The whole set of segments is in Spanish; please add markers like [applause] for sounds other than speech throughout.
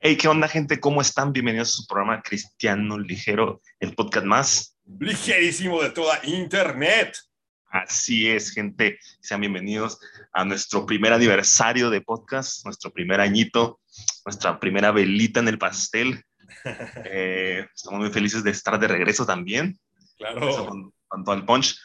Hey, ¿qué onda, gente? ¿Cómo están? Bienvenidos a su programa Cristiano Ligero, el podcast más ligerísimo de toda Internet. Así es, gente. Sean bienvenidos a nuestro primer aniversario de podcast, nuestro primer añito, nuestra primera velita en el pastel. [laughs] Eh, estamos muy felices de estar de regreso también. Claro. Con, con todo el punch.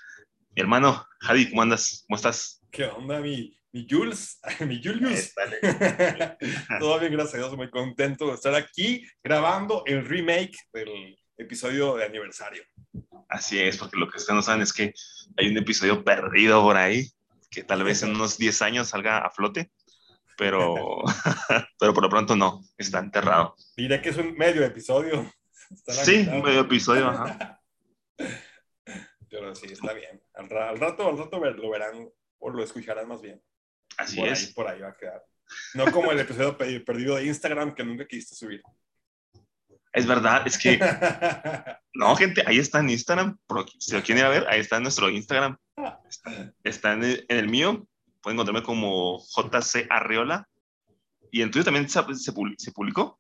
Mi hermano, Javi, ¿cómo andas? ¿Cómo estás? ¿Qué onda, mi, mi Jules? [laughs] mi Julius. [laughs] todo bien, gracias a Dios. Muy contento de estar aquí grabando el remake del episodio de aniversario. Así es, porque lo que ustedes no saben es que hay un episodio perdido por ahí, que tal vez en unos 10 años salga a flote, pero, [laughs] pero por lo pronto no, está enterrado. Diré que es un medio episodio. Sí, un medio episodio, ajá. Pero sí, está bien. Al, al rato, al rato lo verán o lo escucharán más bien. Así por es. Ahí, por ahí va a quedar. No como el episodio perdido de Instagram que nunca quisiste subir. Es verdad, es que. [laughs] No, gente, ahí está en Instagram. Si lo quieren ir a ver, ahí está en nuestro Instagram. Está, está en, el, en, el, mío. Pueden encontrarme como JC Arreola. ¿Y en tuyo también se, se, se publicó?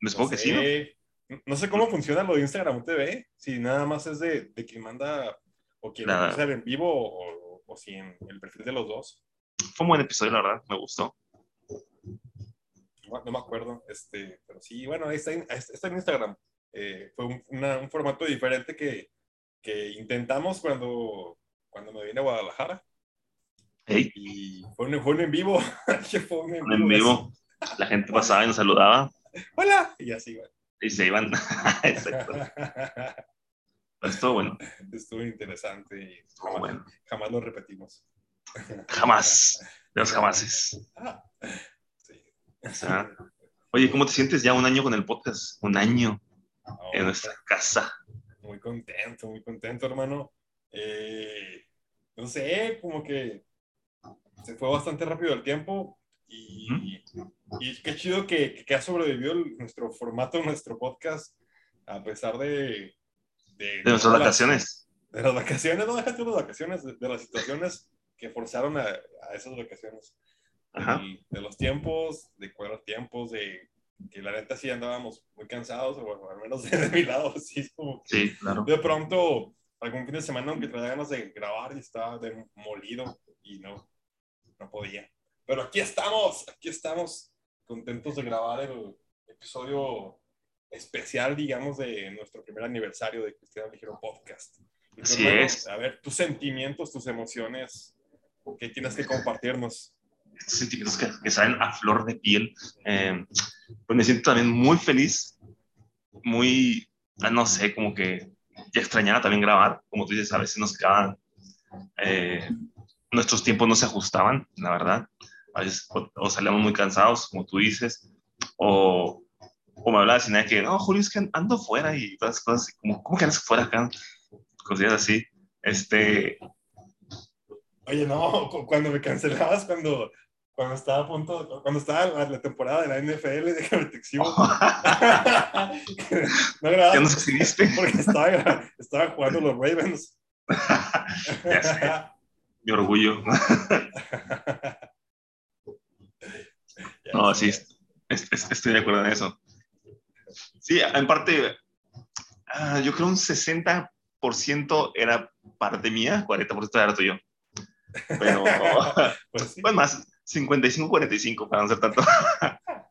Me supongo no que sí, ¿no? No sé cómo funciona lo de Instagram TV. Si nada más es de, de quien manda o quien hacer en vivo o, o si en el perfil de los dos. Fue un buen episodio, la verdad. Me gustó. No, no me acuerdo. Este, pero sí, bueno, ahí está, está en Instagram. Eh, fue un, una, un, formato diferente que, que, intentamos cuando, cuando me vine a Guadalajara. Hey. Y fue un, fue un en vivo. [laughs] fue un en. En vivo. La gente pasaba y nos saludaba. Hola. Y así, güey. Y se iban. [laughs] Exacto. [laughs] Estuvo bueno. Estuvo interesante y Estuvo jamás, bueno. jamás lo repetimos. Jamás. De los jamases. Sí. O sea, oye, ¿cómo te sientes ya un año con el podcast? Un año en nuestra casa. Muy contento, muy contento, hermano. Eh, no sé, como que se fue bastante rápido el tiempo y, ¿Mm? y qué chido que, que, ha sobrevivido el, nuestro formato, nuestro podcast, a pesar de... De, de nuestras vacaciones. De las vacaciones, no déjate las vacaciones, de, de, las situaciones que forzaron a, a esas vacaciones. Ajá. Y de los tiempos, de cuadrar tiempos, de que la neta sí andábamos muy cansados, o bueno, al menos de, [laughs] de mi lado, sí, como que sí, claro. de pronto algún fin de semana, aunque traía ganas de grabar y estaba demolido y no, no podía. Pero aquí estamos, aquí estamos, contentos de grabar el episodio especial, digamos, de nuestro primer aniversario de Cristiano Ligero Podcast. Y Así hermano, es. A ver, tus sentimientos, tus emociones, ¿qué tienes que compartirnos? Estos sentimientos que, que salen a flor de piel. Eh, pues me siento también muy feliz, muy, no sé, como que ya extrañaba también grabar, como tú dices, a veces nos quedaban, eh, nuestros tiempos no se ajustaban, la verdad, a veces o, o salíamos muy cansados, como tú dices, o, o me hablabas y nada que, no, Julio, es que ando fuera y todas esas cosas, como, ¿cómo que andas fuera acá? Cosillas así, este... Oye, no, [laughs] cuando me cancelabas, cuando cuando estaba a punto, cuando estaba la, temporada de la NFL, déjame te exhibo. no grababa. Ya nos exhibiste. [laughs] Porque estaba, estaba jugando los Ravens. [laughs] ya sé. Mi orgullo. no, sí, estoy de acuerdo en eso. Sí, en parte, uh, yo creo un 60% era parte mía, 40% era tuyo. Pero, [laughs] pues, sí. más, 55-45 para no ser tanto. [laughs]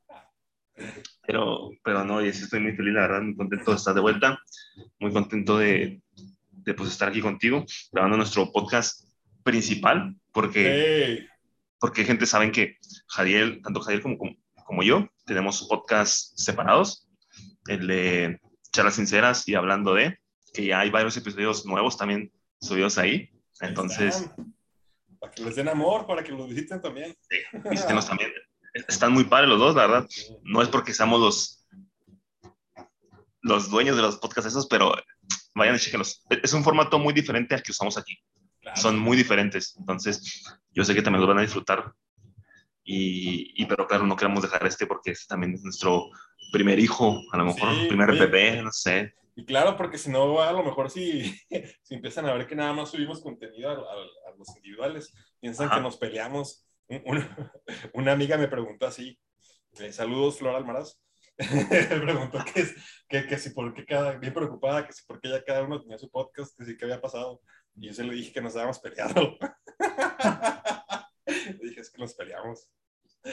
pero, pero no, y sí estoy muy feliz, la verdad, muy contento de estar de vuelta, muy contento de, de pues, estar aquí contigo, grabando nuestro podcast principal, porque, hey. porque gente saben que Jadiel, tanto Jadiel como, como, como yo, tenemos podcasts separados, el de charlas sinceras y hablando de, que ya hay varios episodios nuevos también subidos ahí, entonces... Para que les den amor, para que los visiten también. Sí, visítenos también. Están muy padres los dos, la verdad. No es porque seamos los, los dueños de los podcasts esos, pero vayan y chequenlos. Es un formato muy diferente al que usamos aquí. Claro. Son muy diferentes. Entonces, yo sé que también lo van a disfrutar. Y, y, pero claro, no queremos dejar este porque este también es nuestro primer hijo, a lo mejor, Sí, primer oye. bebé, no sé. Y claro, porque si no, a lo mejor si, [laughs] si empiezan a ver que nada más subimos contenido a, a- a los individuales, piensan Ajá. que nos peleamos. Un- Una, [laughs] una amiga me preguntó así, Eh, saludos, Flor Almaraz. [laughs] preguntó que, que, que, si por qué cada, bien preocupada, que si por qué ya cada uno tenía su podcast, que si qué había pasado. Y yo se le dije que nos habíamos peleado. le dije, es que nos peleamos.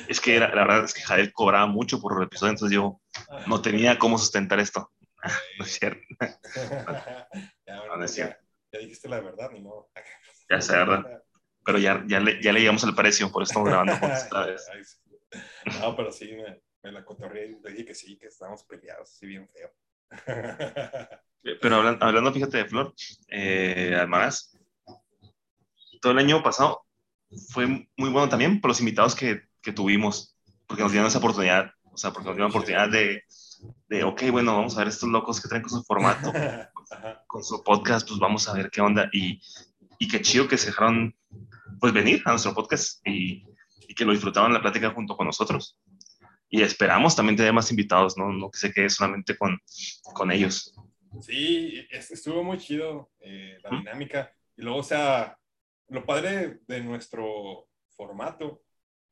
Es que la, la verdad es que Jael cobraba mucho por el episodio, entonces yo no tenía cómo sustentar esto. No es cierto. [laughs] ya, bueno, no es cierto. Ya, ya, dijiste la verdad, ni modo. ya sé, ¿verdad? Pero ya, ya, le, ya le llegamos al precio, por eso estamos grabando [laughs] esta vez. No, pero sí, me, me la cotorré y le dije que sí, que estábamos peleados, así bien feo. Pero hablando, hablando fíjate de Flor, eh, Almaraz, todo el año pasado fue muy bueno también por los invitados que, que tuvimos, porque nos dieron esa oportunidad, o sea, porque nos dieron la oportunidad de, de, ok, bueno, vamos a ver estos locos que traen con su formato, con su podcast, pues vamos a ver qué onda. Y, y qué chido que se dejaron, pues, venir a nuestro podcast y, y que lo disfrutaban la plática junto con nosotros. Y esperamos también tener más invitados, ¿no? No que se quede solamente con, con ellos. Sí, estuvo muy chido eh, la dinámica. Y luego, o sea, lo padre de nuestro formato,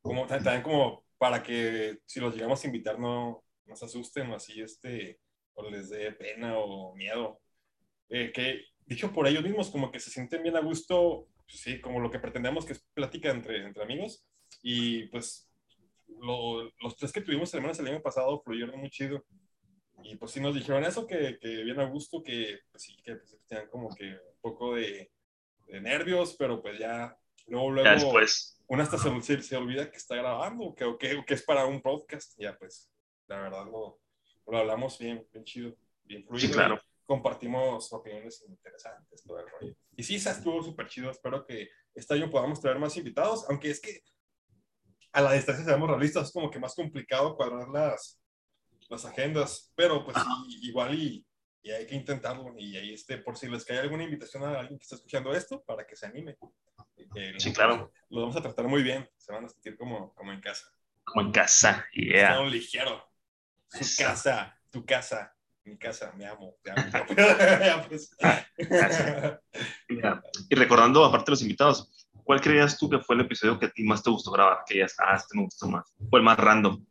como también como para que si los llegamos a invitar no, se asusten o así, este, o les dé pena o miedo. Eh, que dicho por ellos mismos, como que se sienten bien a gusto, pues sí, como lo que pretendemos que es plática entre, entre amigos. Y pues lo, los tres que tuvimos el el año pasado fluyeron muy chido. Y pues sí nos dijeron eso, que, que bien a gusto, que pues sí, que pues, tenían como que un poco de, de nervios, pero pues ya luego, luego Ya después, una hasta se, se, se olvida que está grabando, que, o que, que es para un podcast. Ya pues, la verdad lo, lo hablamos bien, bien chido, bien fluido. sí, claro. Compartimos opiniones interesantes, todo el rollo. Y sí, se estuvo súper chido. Espero que este año podamos traer más invitados, aunque es que a la distancia seamos realistas, es como que más complicado cuadrar las, las agendas, pero pues igual y, y, hay que intentarlo. Y ahí, este, por si les cae alguna invitación a alguien que está escuchando esto, para que se anime. Eh, Sí, claro. Lo vamos a tratar muy bien, se van a sentir como, como en casa. Como en casa, Está yeah. un ligero. Su casa, tu casa, mi casa, me amo, te amo. [laughs] [laughs] Pues. Mira, Y recordando, aparte de los invitados, ¿cuál creías tú que fue el episodio que a ti más te gustó grabar? Que ya ah, este me gustó más. O el más random.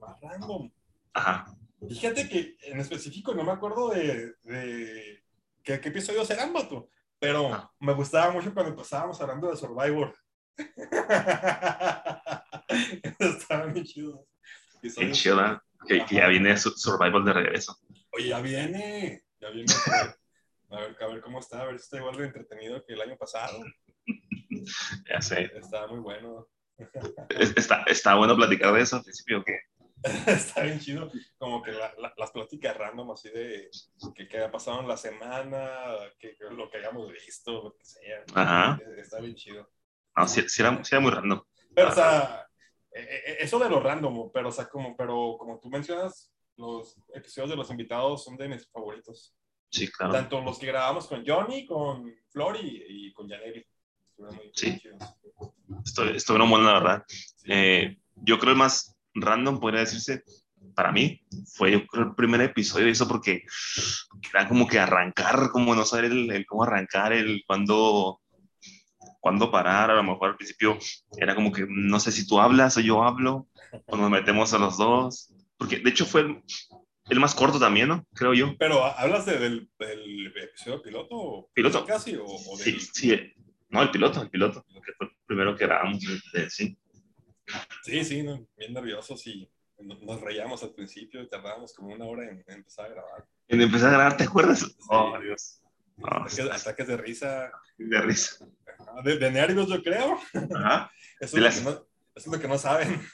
Más random. Ajá. Fíjate que en específico no me acuerdo de, de qué, qué episodios eran, vato, pero Ah. me gustaba mucho cuando empezábamos hablando de Survivor. [laughs] Estaban bien chidos. Qué Episodios. chido, que, que ya viene su- Survival de regreso. Oye, ya viene, ya viene. A ver, a ver cómo está, a ver si está igual de entretenido que el año pasado. [laughs] Ya sé. Está muy bueno. Es- Está, está bueno platicar de eso al principio, que [laughs] Está bien chido, como que la- la- las pláticas random así de que, que ha pasado en la semana, que, que lo que hayamos visto, lo que sea. Ajá. Eh, Está bien chido. no, sí, sí era, sí era muy random. Pero, o sea, eso de lo random, pero, o sea, como, pero como tú mencionas, los episodios de los invitados son de mis favoritos. Sí, claro. Tanto los que grabamos con Johnny, con Flor y, con muy Sí. Estoy, estuvieron buenos, la verdad. Sí. Eh, yo creo el más random, podría decirse, para mí, fue yo creo el primer episodio, eso porque era como que arrancar, como no saber el, el cómo arrancar, el cuándo, cuándo parar, a lo mejor al principio era como que no sé si tú hablas o yo hablo, o nos metemos a los dos, porque de hecho fue el, el más corto también, ¿no? Creo yo. Pero, ¿hablas de- del, del episodio piloto? Piloto. Casi, o, o Sí, del... sí, no, el piloto, el piloto, que fue el primero que grabamos, eh, sí. Sí, sí, no, bien nerviosos y no- nos reíamos al principio y tardábamos como una hora en, en empezar a grabar. Y empecé a grabar, ¿te acuerdas? Oh, Dios. Ah, Ataques, ataques de risa, De risa. De, de nervios yo creo. Ajá. [laughs] Eso, es, las- lo que no, eso es lo que no saben. [laughs]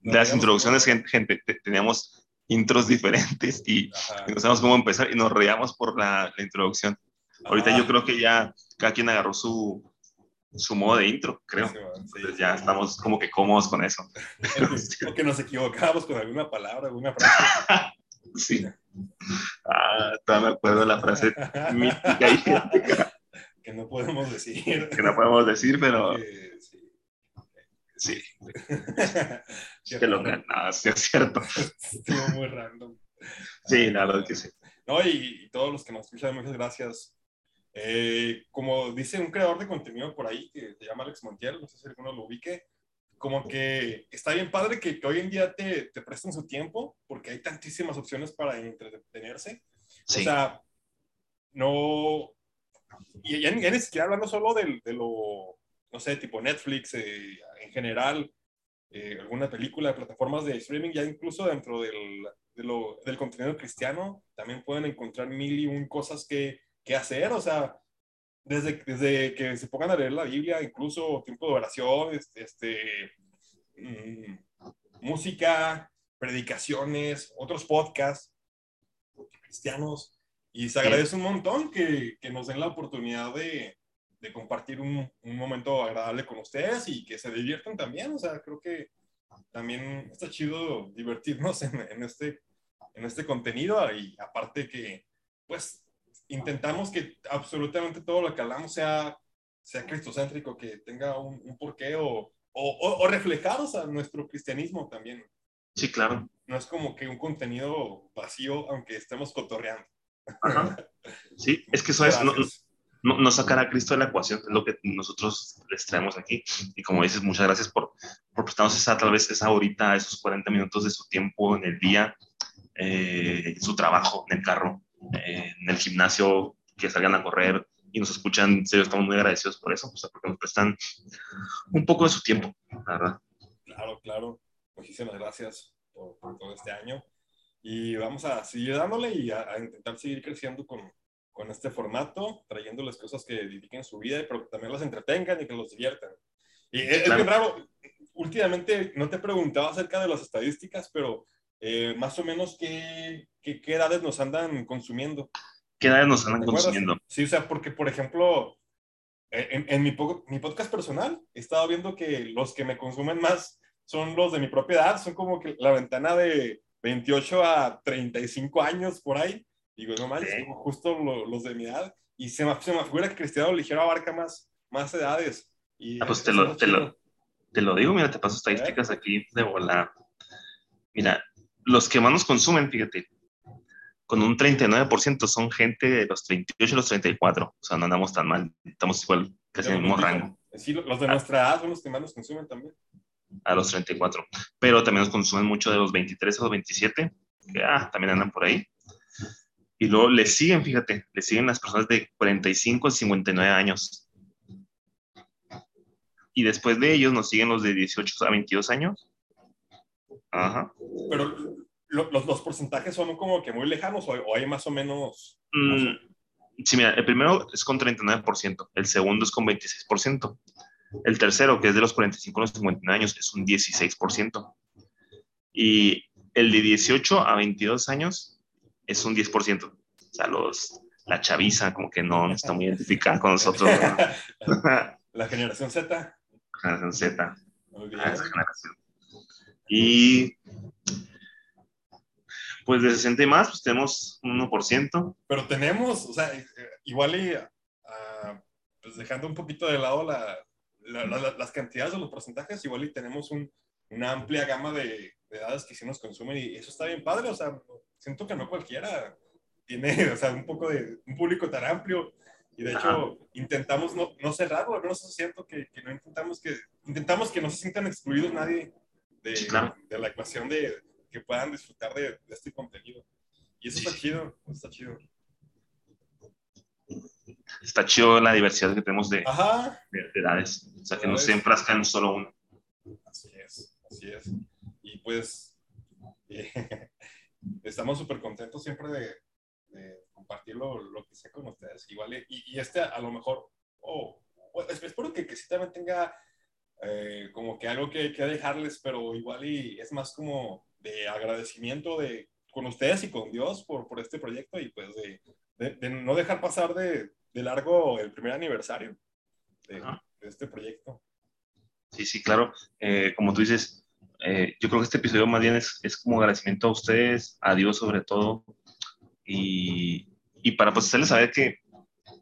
Nos De las introducciones, gente, gente, te- teníamos intros diferentes y, y no sabíamos cómo empezar y nos reíamos por la, la introducción. Ahorita Ajá. yo creo que ya cada quien agarró su, su modo de intro, creo. Sí, sí, Entonces sí. ya estamos como que cómodos con eso. O [laughs] que- O que nos equivocábamos con alguna palabra, alguna frase. Sí. Ah, todavía me acuerdo de la frase mítica y que no podemos decir. que no podemos decir, pero [laughs] sí. sí, [laughs] que lo raro. no, sí es cierto. [laughs] Estuvo muy random. Sí, la verdad que sí. No, y, y todos los que nos escuchan, muchas gracias. Eh, como dice un creador de contenido por ahí que se llama Alex Montiel, no sé si alguno lo ubique, como que está bien padre que, que hoy en día te, te presten su tiempo, porque hay tantísimas opciones para entretenerse. Sí. O sea, no. Y ya, ya ni siquiera hablando solo del- de, lo, no sé, tipo Netflix, eh, en general, eh, alguna película de plataformas de streaming, ya incluso dentro del, de lo- del contenido cristiano, también pueden encontrar mil y un cosas que, que hacer. O sea, desde, desde que se pongan a leer la Biblia, incluso tiempo de oración, este, este, música, predicaciones, otros podcasts cristianos. Y se agradece un montón que, que nos den la oportunidad de, de compartir un, un momento agradable con ustedes y que se diviertan también. O sea, creo que también está chido divertirnos [laughs] en, en este, en este contenido y aparte que, pues, intentamos que absolutamente todo lo que hablamos sea, sea cristocéntrico, que tenga un, un porqué o, o, o, o sea, nuestro cristianismo también. Sí, claro. No es como que un contenido vacío, aunque estemos cotorreando. Ajá. Sí, es que eso es, no, no, no sacar a Cristo de la ecuación, es lo que nosotros les traemos aquí. Y como dices, muchas gracias por, por prestarnos esa, tal vez esa horita, esos 40 minutos de su tiempo en el día, eh, su trabajo, en el carro, eh, en el gimnasio, que salgan a correr y nos escuchan. En serio, estamos muy agradecidos por eso, o sea, porque nos prestan un poco de su tiempo, la verdad. Claro, claro. Muchísimas gracias por, por todo este año. Y vamos a seguir dándole y a, a intentar seguir creciendo con, con este formato, trayéndoles cosas que edifiquen su vida, pero que también las entretengan y que los diviertan. Y es, es Claro. bien raro, últimamente no te preguntaba acerca de las estadísticas, pero eh, más o menos qué, qué, qué edades nos andan consumiendo. ¿Qué edades nos andan consumiendo? Sí, o sea, porque, por ejemplo, eh, en, en mi, po- mi podcast personal, he estado viendo que los que me consumen más son los de mi propia edad, son como que la ventana de 28 a 35 años por ahí. Digo, no manches, Sí. justo lo- los de mi edad. Y se me, se me figura que Cristiano Ligero abarca más, más edades. Y Ah, pues te lo- te lo-. Te lo digo, mira, te paso estadísticas aquí de volar. Mira, los que más nos consumen, fíjate, con un 39% son gente de los 28 a los 34. O sea, no andamos tan mal. Estamos igual, casi en el mismo rango, Sí, los de nuestra edad son los que más nos consumen también. A los 34. Pero también nos consumen mucho de los 23 a los 27, que ah, también andan por ahí. Y luego le siguen, fíjate, le siguen las personas de 45 a 59 años. Y después de ellos nos siguen los de 18 a 22 años. Ajá. Pero lo- los, los porcentajes son como que muy lejanos o, o hay más o menos... Mm, sí, mira, el primero es con 39%, el segundo es con 26%, el tercero, que es de los 45 a los 59 años, es un 16%, y el de 18 a 22 años es un 10%. O sea, los, la chaviza como que no está muy identificada con nosotros. ¿no? [laughs] La generación Z. Generación Z, esa generación. Y pues de 60 y más, pues tenemos un 1%. Pero tenemos, o sea, igual y ah, pues dejando un poquito de lado la, la- la- las cantidades de los porcentajes, igual y tenemos un- una amplia gama de, de edades que sí nos consumen y eso está bien padre, o sea, siento que no cualquiera tiene, [laughs] o sea, un poco de un público tan amplio y de hecho Ajá. intentamos no, no cerrarlo, menos es cierto que, que no intentamos que, intentamos que no se sientan excluidos nadie de, Sí, claro. de la ecuación de que puedan disfrutar de, de este contenido. Y eso Sí, está chido, está chido. Está chido la diversidad que tenemos de, de, de edades. O sea, que no se enfrascan en solo uno. así es, así es. Y pues eh, [laughs] estamos súper contentos siempre de, de compartir lo, lo que sé con ustedes. Igual, y, y este a lo mejor, oh, bueno, es- espero que, que sí también tenga eh, como que algo que, que dejarles, pero igual y es más como de agradecimiento de, con ustedes y con Dios por, por este proyecto y pues de, de- de no dejar pasar de, de largo el primer aniversario de, este proyecto. Sí, sí, claro. Eh, como tú dices, eh, yo creo que este episodio más bien es, es como agradecimiento a ustedes, a Dios sobre todo, y, y para pues hacerles saber que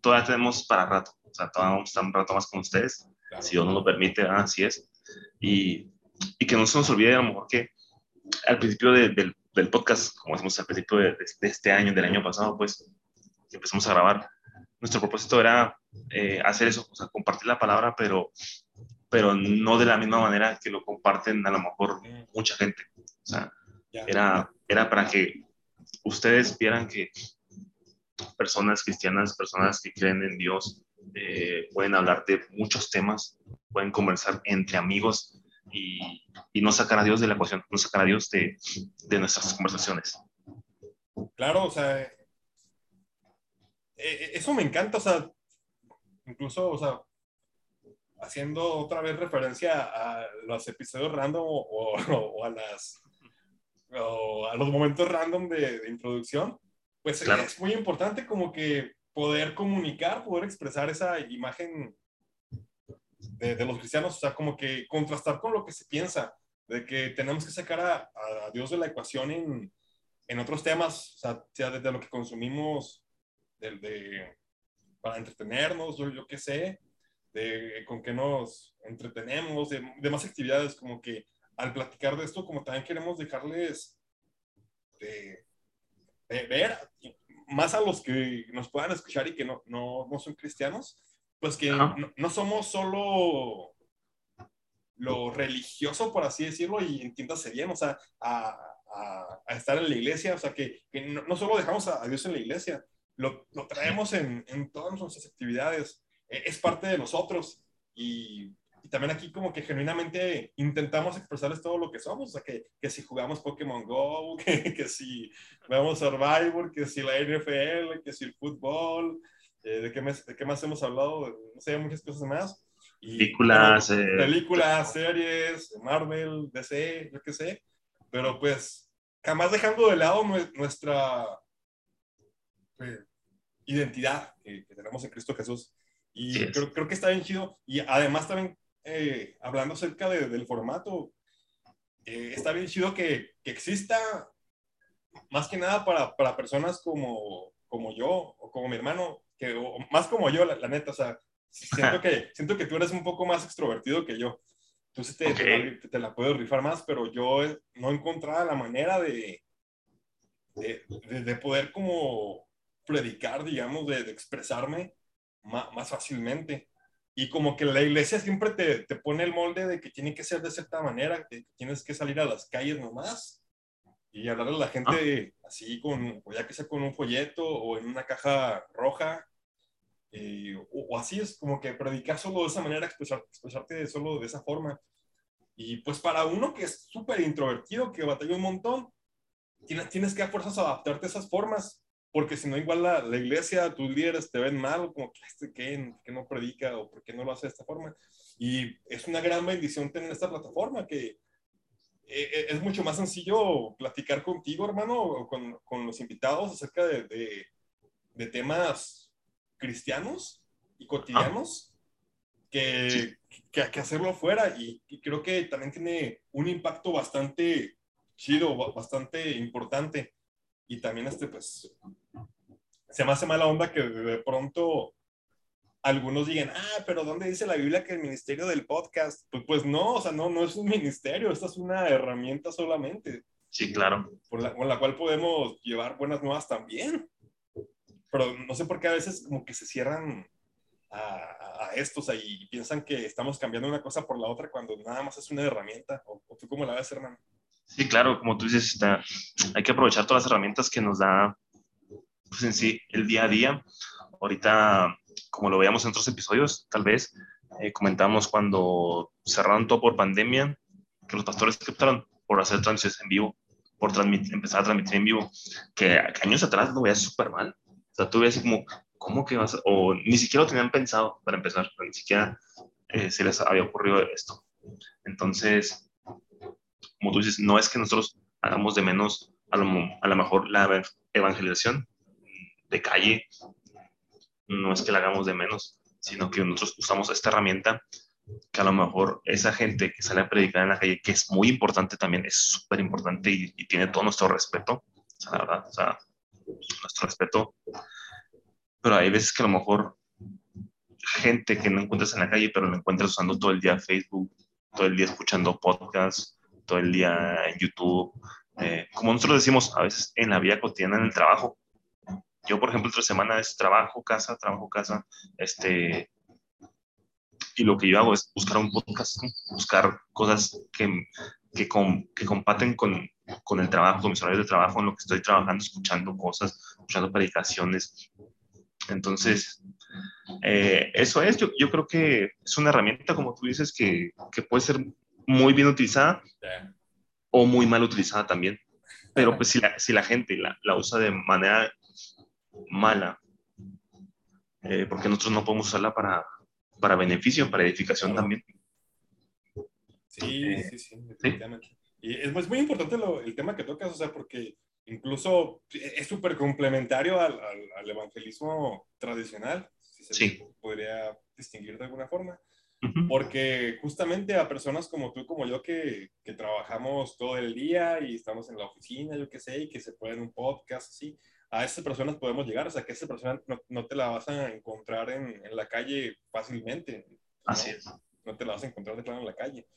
todavía tenemos para rato. O sea, todavía vamos a estar un rato más con ustedes, Claro. si Dios nos lo permite, ah, así es. Y, y que no se nos olvide a lo mejor que al principio de- del, del podcast, como decimos al principio de, de este año, del año pasado, pues que empezamos a grabar, nuestro propósito era eh, hacer eso, o sea, compartir la palabra, pero pero no de la misma manera que lo comparten a lo mejor mucha gente. O sea, era, era para que ustedes vieran que personas cristianas, personas que creen en Dios, eh, pueden hablar de muchos temas, pueden conversar entre amigos y, y no sacar a Dios de la ecuación, no sacar a Dios de, de nuestras conversaciones. Claro, o sea, eso me encanta, o sea, incluso, o sea, haciendo otra vez referencia a los episodios random o, o- [laughs] o a las o a los momentos random de, de introducción, pues Claro. es muy importante como que poder comunicar, poder expresar esa imagen de, de los cristianos, o sea, como que contrastar con lo que se piensa, de que tenemos que sacar a, a Dios de la ecuación en, en otros temas, o sea, sea desde lo que consumimos del- de, para entretenernos, yo, yo qué sé, de con qué nos entretenemos, de, de más actividades, como que al platicar de esto, como también queremos dejarles de, de ver, más a los que nos puedan escuchar y que no, no, no son cristianos, pues que no, no somos solo lo religioso, por así decirlo, y entiéndase bien, o sea, a, a- a estar en la iglesia, o sea, que, que no, no solo dejamos a, a Dios en la iglesia, lo, lo traemos en, en todas nuestras actividades, Eh, es parte de nosotros. Y, y también aquí como que genuinamente intentamos expresarles todo lo que somos, o sea, que, que si jugamos Pokémon Go, [laughs] que, que si jugamos Survivor, que si la NFL, que si el fútbol, eh, de, qué más, de qué más hemos hablado, no sé, muchas cosas más. Y, Películas, pero- eh, películas, series, Marvel, DC, yo qué sé, pero pues jamás dejando de lado nue- nuestra identidad que, que tenemos en Cristo Jesús. Y Sí creo, creo que está bien chido. Y además también, eh, hablando acerca de- del formato, eh, está bien chido que, que exista más que nada para, para personas como, como yo o como mi hermano, que, o más como yo, la, la neta, o sea, siento [laughs] que, siento que tú eres un poco más extrovertido que yo. Tú sí te, Ok. te, la, te la puedes rifar más, pero yo eh, no encontraba la manera de, de, de- de poder como predicar, digamos, de, de expresarme ma- más, fácilmente. Y como que la iglesia siempre te, te pone el molde de que tiene que ser de cierta manera, que tienes que salir a las calles nomás y hablarle a la gente así, con, o ya que sea con un folleto o en una caja roja. eh, o, o así es como que predicar solo de esa manera, expresar- expresarte solo de esa forma. Y pues para uno que es súper introvertido, que batalla un montón, tienes, tienes que a fuerzas adaptarte a esas formas, porque si no, igual la, la iglesia, tus líderes te ven mal, como que este que, que no predica o por qué no lo hace de esta forma. Y es una gran bendición tener esta plataforma que eh, es mucho más sencillo platicar contigo, hermano, o con, con los invitados acerca de, de, de temas cristianos y cotidianos que, Sí. que, que hacerlo afuera. Y, y creo que también tiene un impacto bastante chido, ba- bastante importante. Y también este, pues, se me hace mala onda que de pronto algunos digan, ah, pero ¿dónde dice la Biblia que el ministerio del podcast? Pues, pues no, o sea, no, no es un ministerio, esta es una herramienta solamente, Sí, claro. por la, con la cual podemos llevar buenas nuevas también. Pero no sé por qué a veces como que se cierran a, a- a esto, o sea, y piensan que estamos cambiando una cosa por la otra cuando nada más es una herramienta. ¿O, o tú cómo la ves, hermano? Sí, claro, como tú dices, está- hay que aprovechar todas las herramientas que nos da, pues en sí, el día a día. Ahorita, como lo veíamos en otros episodios, tal vez, eh, comentamos cuando cerraron todo por pandemia, que los pastores que optaron por hacer transmisiones en vivo, por empezar a transmitir en vivo, que años atrás lo veías súper mal. O sea, tú veías como, ¿cómo que vas? O ni siquiera lo tenían pensado para empezar, ni siquiera eh, se les había ocurrido esto. Entonces, como tú dices, no es que nosotros hagamos de menos a lo, a lo mejor la evan- evangelización de calle, no es que la hagamos de menos, sino que nosotros usamos esta herramienta que a lo mejor esa gente que sale a predicar en la calle, que es muy importante también, es súper importante y, y tiene todo nuestro respeto, o sea, la verdad, o sea, nuestro respeto, pero hay veces que a lo mejor gente que no encuentras en la calle, pero lo encuentras usando todo el día Facebook, todo el día escuchando podcasts, todo el día en YouTube. Eh, como nosotros decimos a veces en la vida cotidiana, en el trabajo. Yo, por ejemplo, entre semana es trabajo, casa, trabajo, casa. Este, y lo que yo hago es buscar un podcast, buscar cosas que, que, que compaten con, con el trabajo, con mis horarios de trabajo, en lo que estoy trabajando, escuchando cosas, escuchando predicaciones. Entonces, eh, eso es, yo, yo, creo que es una herramienta, como tú dices, que, que puede ser muy bien utilizada o muy mal utilizada también. Pero pues si la, si la gente la, la, usa de manera mala, eh, porque nosotros no podemos usarla para, para beneficio, para edificación también. Sí, eh, sí, sí, definitivamente. Y es, muy importante lo, el tema que tocas, o sea, porque incluso es súper complementario al, al, evangelismo tradicional, si se sí. podría distinguir de alguna forma. Porque justamente a personas como tú como yo que, que, trabajamos todo el día y estamos en la oficina, yo qué sé, y que se pueden un podcast así, a esas personas podemos llegar, o sea, que esa persona no, no te la vas a encontrar en, en la calle fácilmente. ¿no? Así es. No te la vas a encontrar de plano en la calle.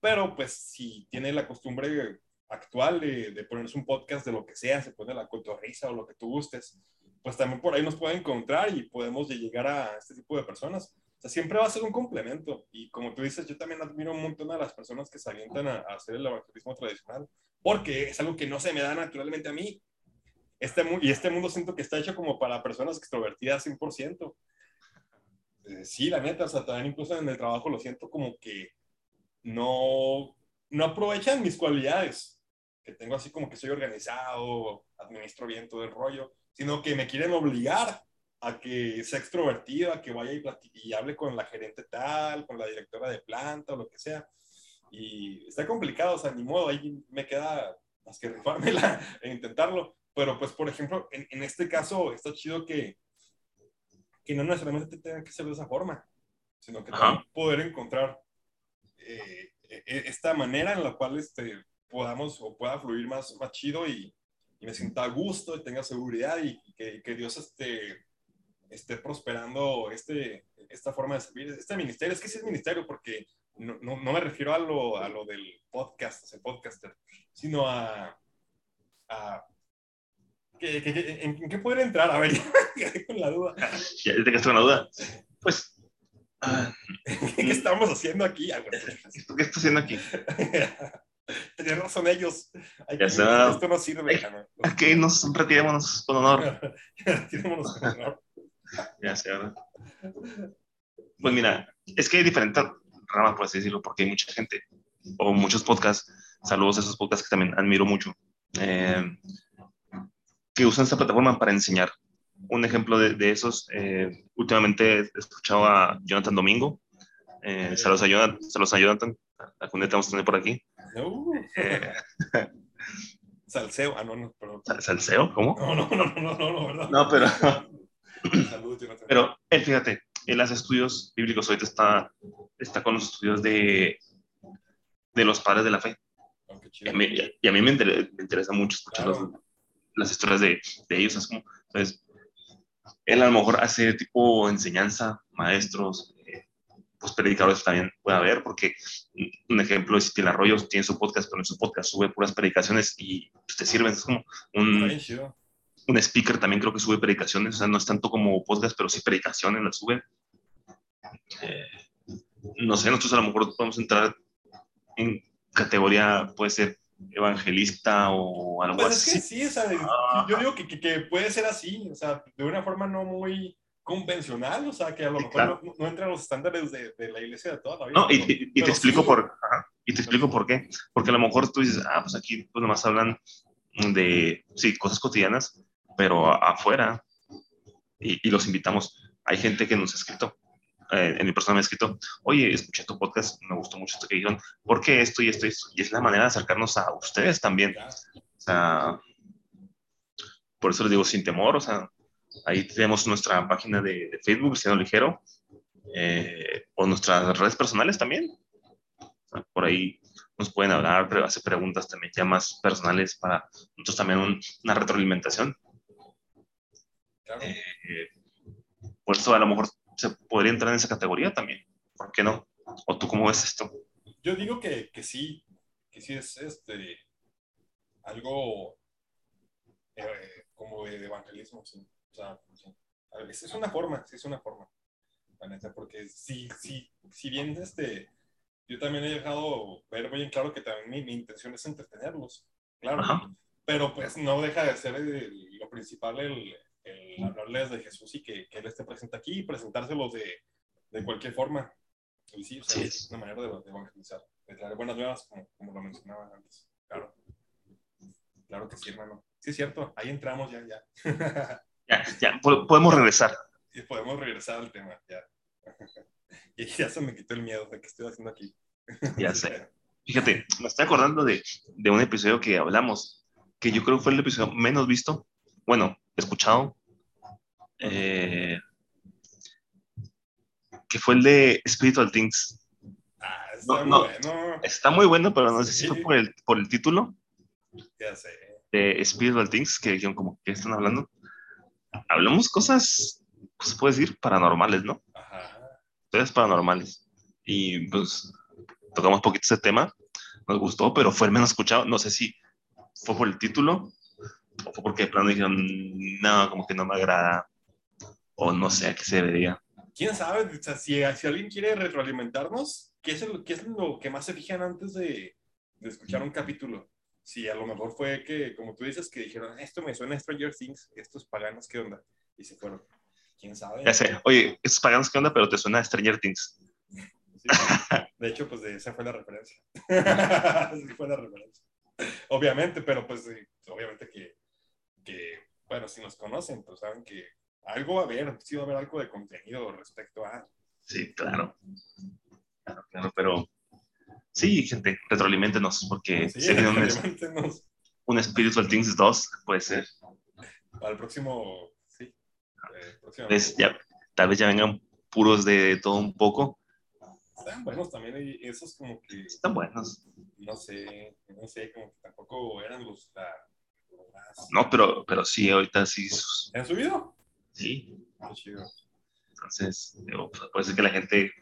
Pero pues si tiene la costumbre actual de, de, ponerse un podcast de lo que sea, se pone la cotorriza o lo que tú gustes, pues también por ahí nos puede encontrar y podemos llegar a este tipo de personas. O sea, siempre va a ser un complemento. Y como tú dices, yo también admiro un montón a las personas que se avientan a, a hacer el evangelismo tradicional, porque es algo que no se me da naturalmente a mí. Este, y este mundo siento que está hecho como para personas extrovertidas 100%. Eh, sí, la neta, o sea, también incluso en el trabajo lo siento como que no, no aprovechan mis cualidades, que tengo así como que soy organizado, administro bien todo el rollo, sino que me quieren obligar a que sea extrovertido, a que vaya y, y hable con la gerente tal, con la directora de planta o lo que sea. Y está complicado, o sea, ni modo, ahí me queda más que rifármela [laughs] e intentarlo. Pero pues, por ejemplo, en, en este caso está chido que, que no necesariamente te tengan que ser de esa forma, sino que también poder encontrar eh, e, esta manera en la cual este, podamos o pueda fluir más, más chido y, y me sienta a gusto y tenga seguridad y, y que, que, Dios este, esté prosperando este, esta forma de servir, este ministerio. Es que sí es ministerio porque no, no, no me refiero a lo, a lo del podcast, el podcaster, sino a... a ¿qué, qué, qué, en, qué poder entrar? A ver, [laughs] ya con la duda. Ya te quedaste con la duda. Pues... Uh, [laughs] ¿Qué estamos haciendo aquí? ¿Qué estás haciendo aquí? [laughs] Tenían razón ellos. Hay ya que, está. Esto no sirve. Ok, nos retirémonos con honor. retirémonos con honor. Ya sé, ¿verdad? Pues mira, es que hay diferentes ramas, por así decirlo, porque hay mucha gente o muchos podcasts, saludos a esos podcasts que también admiro mucho, eh, que usan esta plataforma para enseñar. Un ejemplo de, de esos, eh, últimamente he escuchado a Jonathan Domingo, eh, saludos a Jonathan, saludos a Jonathan, algún día te vamos a tener por aquí. Uh, [laughs] Salseo, ah, no, no, perdón. ¿Salseo? ¿Cómo? No, no, no, no, no, no, ¿verdad? No, pero... [laughs] Salud, Jonathan. Pero él, fíjate, él hace estudios bíblicos, ahorita está, está con los estudios de, de los padres de la fe. Oh, Y a mí, y a mí me, interesa, me interesa mucho escuchar Claro. Las historias de, de ellos. Es como, entonces, él a lo mejor hace tipo enseñanza, maestros, eh, pues predicadores también puede haber, porque un ejemplo es Tila Arroyo tiene su podcast, pero en su podcast sube puras predicaciones y pues, te sirven. Es como un, un speaker también creo que sube predicaciones, o sea, no es tanto como podcast, pero sí predicaciones las sube. Eh, no sé, nosotros a lo mejor podemos entrar en categoría, puede ser evangelista o algo Pues es que así. sí, o sea, Ah. yo digo que, que, que puede ser así, o sea, de una forma no muy convencional, o sea, que a lo Sí, mejor claro. no, no entra en los estándares de, de la iglesia de toda la vida. No, y, pero- y- te explico sí. por, ajá, y te explico por qué. Porque a lo mejor tú dices, ah, pues aquí pues nomás hablan de, sí, cosas cotidianas, pero afuera, y, y los invitamos. Hay gente que nos ha escrito, eh, en mi persona me ha escrito, oye, escuché tu podcast, me gustó mucho esto que dijeron, ¿por qué esto y esto y esto? Y es la manera de acercarnos a ustedes también. O sea, por eso les digo sin temor, o sea, ahí tenemos nuestra página de, de Facebook, Cristiano Ligero, eh, o nuestras redes personales también. O sea, por ahí nos pueden hablar, hacer preguntas también ya más personales para nosotros también un- una retroalimentación. Claro. Eh, por eso a lo mejor se podría entrar en esa categoría también. ¿Por qué no? ¿O tú cómo ves esto? Yo digo que, que sí, que sí es este algo eh, como de evangelismo, sí. O sea, sí. A ver, Es una forma, sí es una forma. la neta, porque sí, sí, si bien este, yo también he dejado ver bien claro que también mi, mi intención es entretenerlos, claro, Ajá. pero pues no deja de ser el- lo principal el hablarles de Jesús y que, que Él esté presente aquí y presentárselos de, de cualquier forma. Y sí, o sea, Sí. es una manera de, de evangelizar, de traer buenas nuevas, como, como lo mencionaba antes. Claro. Claro que sí, hermano. Sí, es cierto, ahí entramos ya, ya. Ya, ya, po- podemos regresar. y podemos regresar al tema, ya. [laughs] y ya se me quitó el miedo de que estoy haciendo aquí. Ya sé. [laughs] Fíjate, me estoy acordando de, de un episodio que hablamos, que yo creo que fue el episodio menos visto, bueno, escuchado, eh, que fue el de Spiritual Things. Ah, está No, no. bueno. Está muy bueno, pero no sé si Sí. fue por el, por el título Ya sé. de Spiritual Things, que dijeron como, ¿qué están hablando? Hablamos cosas, pues se puede decir, paranormales, ¿no? Ajá. Historias paranormales. Y pues tocamos poquito ese tema, nos gustó, pero fue el menos escuchado. No sé si fue por el título o fue porque de plano dijeron, no, como que no me agrada, o no sé a qué se debería. ¿Quién sabe? O sea, si, si alguien quiere retroalimentarnos, ¿qué es, el- qué es lo que más se fijan antes de, de escuchar un capítulo? Si a lo mejor fue que, como tú dices, que dijeron, esto me suena a Stranger Things, estos paganos, ¿qué onda? Y se fueron. ¿Quién sabe? Ya sé, oye, estos paganos, ¿qué onda? Pero te suena a Stranger Things. Sí. De hecho, pues de esa fue la referencia. [laughs] sí fue la referencia. Obviamente, pero pues obviamente que, que, bueno, si nos conocen, pues saben que algo va a haber, sí va a haber algo de contenido respecto a... Sí, claro. Claro, claro, pero sí, gente, retroalimentenos, porque Sí, si un, Spiritual Things 2, puede ser. para el próximo, sí, eh, próximo. Pues ya, tal vez ya vengan puros de todo un poco. Están buenos también, y esos como que, Están buenos. no sé, no sé, como que tampoco eran los, la- los más... No, pero, pero sí, ahorita sí. ¿Han subido? Sí. Chido. Entonces, digo, pues, puede ser que la gente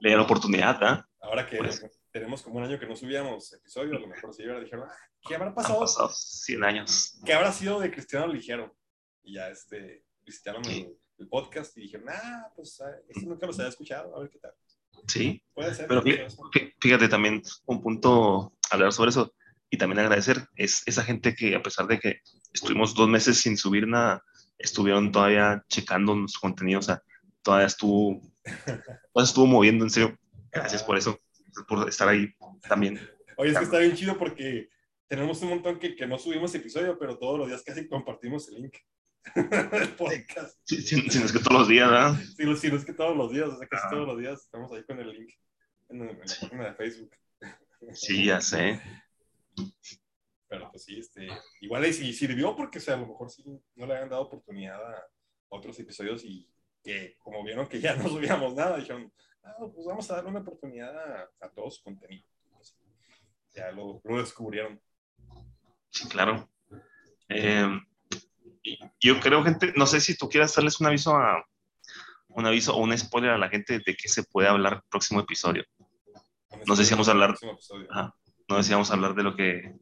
le dé la oportunidad, ¿ah? Ahora que Pues- tenemos como un año que no subíamos episodio, a lo mejor si hubiera dijeron, "Ah, ¿qué habrá Han pasado? pasado 100 años. ¿Qué habrá sido de Cristiano Ligero? Y ya este, visitaron Sí. el, el podcast y dijeron, ah, pues ah, este nunca los había escuchado, a ver qué tal. Sí. Puede ser. Pero puede fí- ser. fí- fíjate también, un punto hablar sobre eso y también agradecer es esa gente que a pesar de que estuvimos dos meses sin subir nada, estuvieron todavía checando nuestro contenido, o sea, todavía estuvo, todavía estuvo moviendo, en serio. Gracias por eso, por estar ahí también. Oye, es que está bien chido porque tenemos un montón que, que no subimos episodio, pero todos los días casi compartimos el link [laughs] del podcast. Si, si- si no es que todos los días, ¿verdad? Si no, si no es que todos los días, o sea, casi Ajá. todos los días estamos ahí con el link en, en la página de Facebook. Sí, ya sé. Pero pues sí, este, igual si sirvió porque o sea, a lo mejor sí no le habían dado oportunidad a otros episodios y que como vieron que ya no [laughs] subíamos nada, dijeron, ah, pues vamos a darle una oportunidad a, a todo su contenido. Pues, ya lo, lo descubrieron. Sí, claro. Eh, yo creo, gente, no sé si tú quieras darles un aviso a un aviso o un spoiler a la gente de qué se puede hablar próximo episodio. No sé si vamos a hablar- Próximo episodio. Ajá. No decíamos hablar de lo que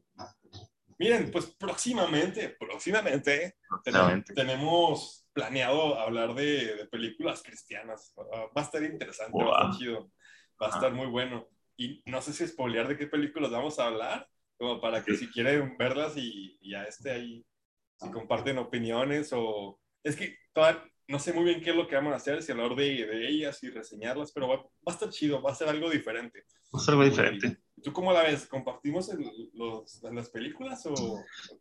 Miren, pues próximamente, próximamente, tenemos, próximamente. tenemos planeado hablar de, de películas cristianas. Ah, Va a estar interesante, va a Wow. estar chido, va a Ajá. estar muy bueno. Y no sé si spoilear de qué películas vamos a hablar, como para que si quieren verlas y, y ya esté ahí, si comparten opiniones o... Es que todavía no sé muy bien qué es lo que vamos a hacer, si hablar de, de ellas y reseñarlas, pero va, va a estar chido, va a ser algo diferente. Es algo diferente. ¿Tú cómo la ves? ¿Compartimos el- los, las películas o...?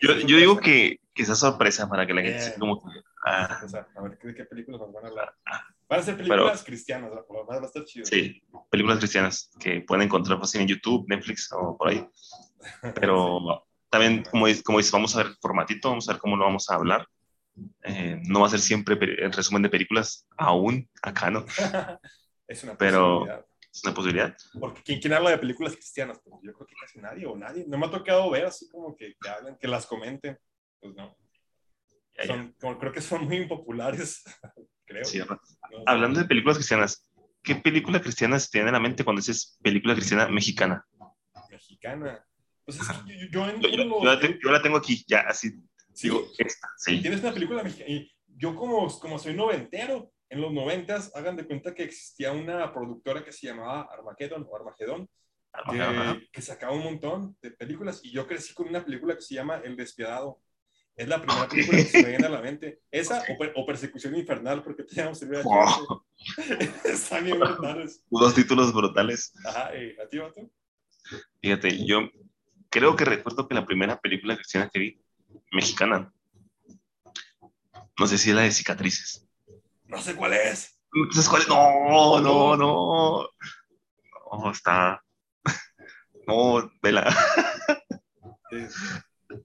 Yo, yo digo que, que sea sorpresa para que la gente se como ah, O sea, a ver ¿de qué películas nos van a hablar. Ah. Van a ser películas cristianas, va va a estar chido. sí, películas cristianas que pueden encontrar fácil en YouTube, Netflix o por ahí. [laughs] Pero también, como, como dices, vamos a ver el formatito, vamos a ver cómo lo vamos a hablar. Eh, no va a ser siempre el resumen de películas, aún acá, ¿no? [laughs] es una Pero- posibilidad. Es una posibilidad. Porque ¿quién, quién habla de películas cristianas? Pues yo creo que casi nadie o nadie. No me ha tocado ver así como que, que hablen, que las comenten. Pues no. Ya, ya. Son, como- creo que son muy impopulares, [laughs] creo. Sí, No, Hablando de películas cristianas, ¿qué película cristiana se te viene a la mente cuando dices película cristiana mexicana? Mexicana. Pues es que yo, yo en- Yo, en la, tengo, yo la tengo aquí, ya, así, Sí, digo, esta, sí. tienes una película mexicana. Y yo como, como soy noventero, en los noventas, hagan de cuenta que existía una productora que se llamaba Armageddon o Armagedón, que, que, sacaba un montón de películas y yo crecí con una película que se llama El Despiadado. Es la primera película que se me viene a la mente. Esa o, Persecución Infernal, porque te llamas wow. [laughs] Están bien [laughs] brutales. Dos títulos brutales. Ajá, ¿a ti, Bato? Fíjate, yo creo que recuerdo que la primera película cristiana que vi, mexicana, no sé si es la de Cicatrices. No sé cuál es. ¿No cuál es? No, no, no. No, está. [laughs] No, vela. Es,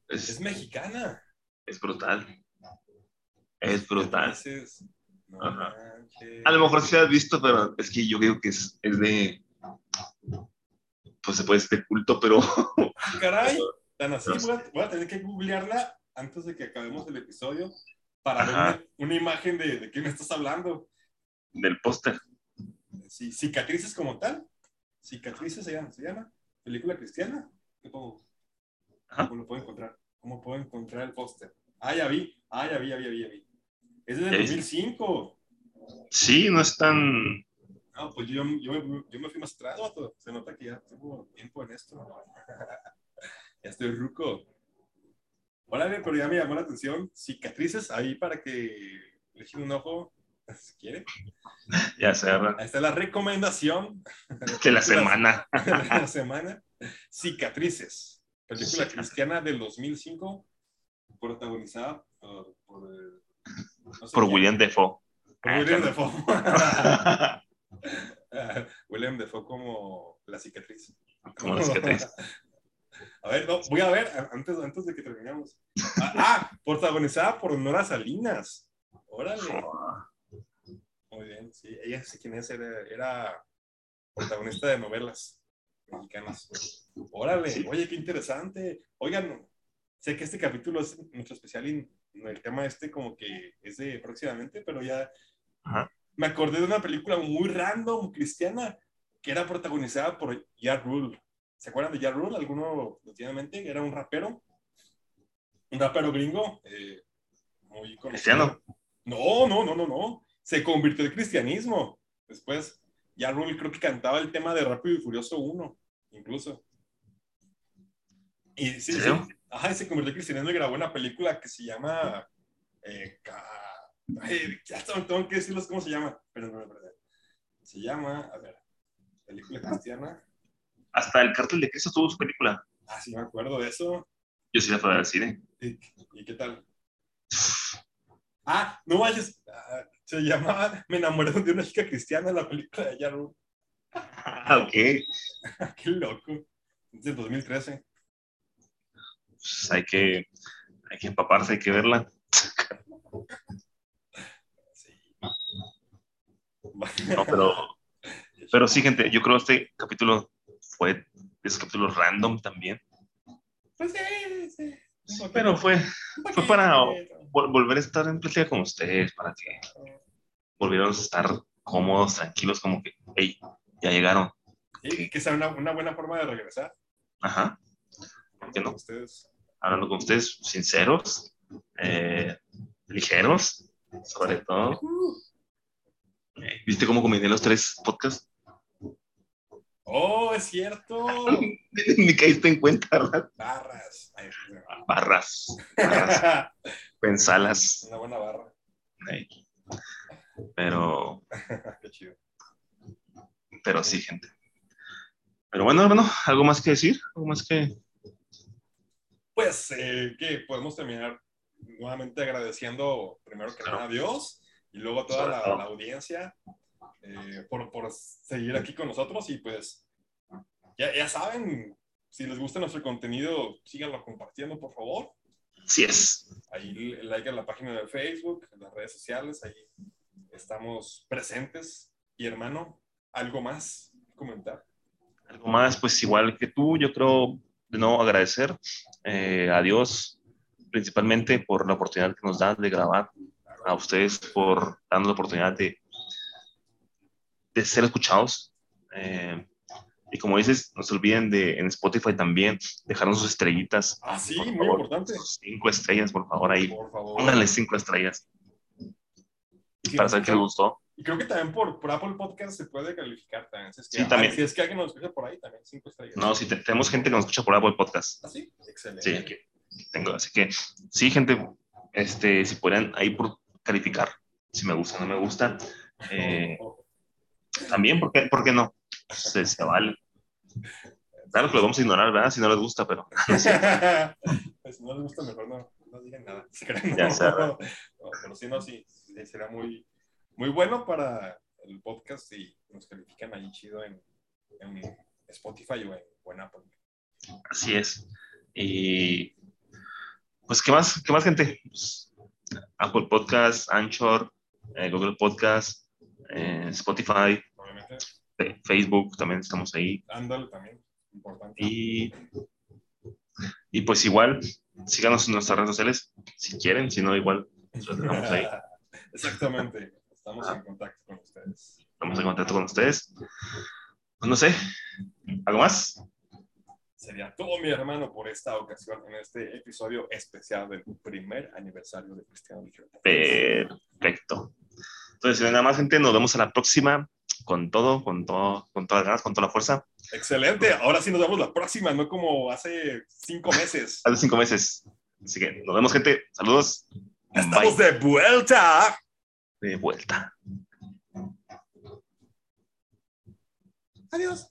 es, mexicana. Es brutal. Es brutal. A lo mejor sí has visto, pero es que yo creo que es, es de. Pues se puede decir de culto, pero. Ah, caray, [laughs] tan así, voy a, voy a tener que googlearla antes de que acabemos el episodio para ver una, imagen de, de, qué me estás hablando. Del póster. Sí, cicatrices como tal. Cicatrices se llama, se llama. Película cristiana. ¿Cómo, ¿Cómo lo puedo encontrar? ¿Cómo puedo encontrar el póster? Ah, ya vi. Ah, ya vi, ya vi, ya vi. Es de 2005. Sí, no es tan... No, pues yo, yo, me, yo me fui más atrás, Se nota que ya tengo tiempo en esto. [laughs] ya estoy ruco. Órale, pero ya me llamó la atención. Cicatrices ahí para que le echen un ojo, [laughs] si quiere. Ya se Ahí está la recomendación. De la semana. De [laughs] la semana. Cicatrices. Película cristiana del 2005, protagonizada por... Por, por William Defoe. Por William Defoe. [laughs] William Defoe como la cicatriz. Como la cicatriz. A ver, no, voy a ver antes, antes de que terminemos. Ah, ah, protagonizada por Nora Salinas. Órale. Muy bien, sí. Ella sé quién es, era, protagonista de novelas mexicanas. Órale, oye, qué interesante. Oigan, sé que este capítulo es mucho especial y el tema este como que es de próximamente, pero ya me acordé de una película muy random, cristiana, que era protagonizada por Ya Rule. ¿Se acuerdan de Ja Rule? ¿Alguno lo tiene en mente? Era un rapero. Un rapero gringo. Eh, muy ¿Cristiano? No, no, no, no, no. Se convirtió en cristianismo. Después, Ja Rule creo que cantaba el tema de Rápido y Furioso 1, incluso. Y sí, sí. Ajá, se convirtió en cristianismo y grabó una película que se llama. Eh, ya tengo que decirles cómo se llama. Se llama, a ver, película cristiana hasta el cartel de Cristo tuvo su película. Ah, sí, me acuerdo de eso. Yo sí la fui al cine. ¿Y, qué tal? Ah, no vayas. Ah, se llamaba Me enamoré de una chica cristiana en la película de Yaru. Ah, ok. [laughs] qué loco. Es del 2013. Pues hay que, hay que empaparse, hay que verla. Sí. No, pero, pero sí, gente, yo creo que este capítulo fue esos capítulos random también. Pues sí, sí. pero fue, fue para volver a estar en plática con ustedes, para que volviéramos a estar cómodos, tranquilos, como que, hey, ya llegaron. Y que sea una, una, buena forma de regresar. Ajá. ¿Por no? Ustedes. Hablando con ustedes, sinceros, eh, ligeros, sobre todo. Eh, ¿Viste cómo combiné los tres podcasts? Oh, es cierto. [laughs] Ni caíste en cuenta, ¿verdad? Barras. barras. barras. [laughs] Pensalas. Una buena barra. Pero. [laughs] Qué chido. Pero sí, gente. Pero bueno, hermano, ¿algo más que decir? ¿Algo más que.? Pues eh, que podemos terminar nuevamente agradeciendo primero que nada a Dios y luego a toda la, la audiencia eh, por, por, seguir aquí con nosotros y pues ya, ya saben, si les gusta nuestro contenido, síganlo compartiendo, por favor. Sí es. Ahí like a la página de Facebook, en las redes sociales, ahí estamos presentes. Y hermano, ¿algo más comentar? Algo más, pues igual que tú, yo creo de nuevo agradecer eh, a Dios principalmente por la oportunidad que nos dan de grabar, a ustedes por darnos la oportunidad de de ser escuchados. Eh, y como dices, no se olviden de en Spotify también dejarnos sus estrellitas. Ah, sí, muy importante. Cinco estrellas, por favor, ahí. Por favor. Pónganle cinco estrellas. Si para saber que les gustó. Y creo que también por, por Apple Podcast se puede calificar también. Si es que, Sí, también. Si es que alguien nos escucha por ahí, también cinco estrellas. No, sí, te- tenemos gente que nos escucha por Apple Podcast. ¿Ah, sí? Excelente. Sí, aquí tengo. Así que, sí, gente, este, si pueden ahí por calificar, si me gusta, no me gusta. Eh, Oh, oh. También, ¿por qué, por qué no? Se, se vale. Claro que lo vamos a ignorar, ¿verdad? Si no les gusta, pero [laughs] Pues, [laughs] si no les gusta, mejor no, no digan nada. [laughs] Ya. No, pero si no, sí, sí, será muy, muy bueno para el podcast y nos califican ahí chido en, en Spotify o en, o en Apple. así es. Y pues, ¿qué más? ¿Qué más, gente? Pues, Apple Podcast, Anchor, eh, Google Podcast, eh, Spotify, Obviamente, Facebook, también estamos ahí. Ándale también, importante. Y, y pues igual, síganos en nuestras redes sociales, si quieren, si no, igual, los dejamos ahí. [laughs] Exactamente, estamos en contacto con ustedes. Estamos en contacto con ustedes. Pues no sé, ¿algo más? Sería todo, mi hermano, por esta ocasión en este episodio especial del primer aniversario de Cristiano. Perfecto. Entonces, si no hay nada más, gente, nos vemos a la próxima con todo, con todo, con todas las ganas, con toda la fuerza. Excelente, ahora sí nos vemos la próxima, no como hace cinco meses. [laughs] Hace cinco meses. Así que nos vemos, gente. Saludos. Estamos Bye. de vuelta. De vuelta. Adiós.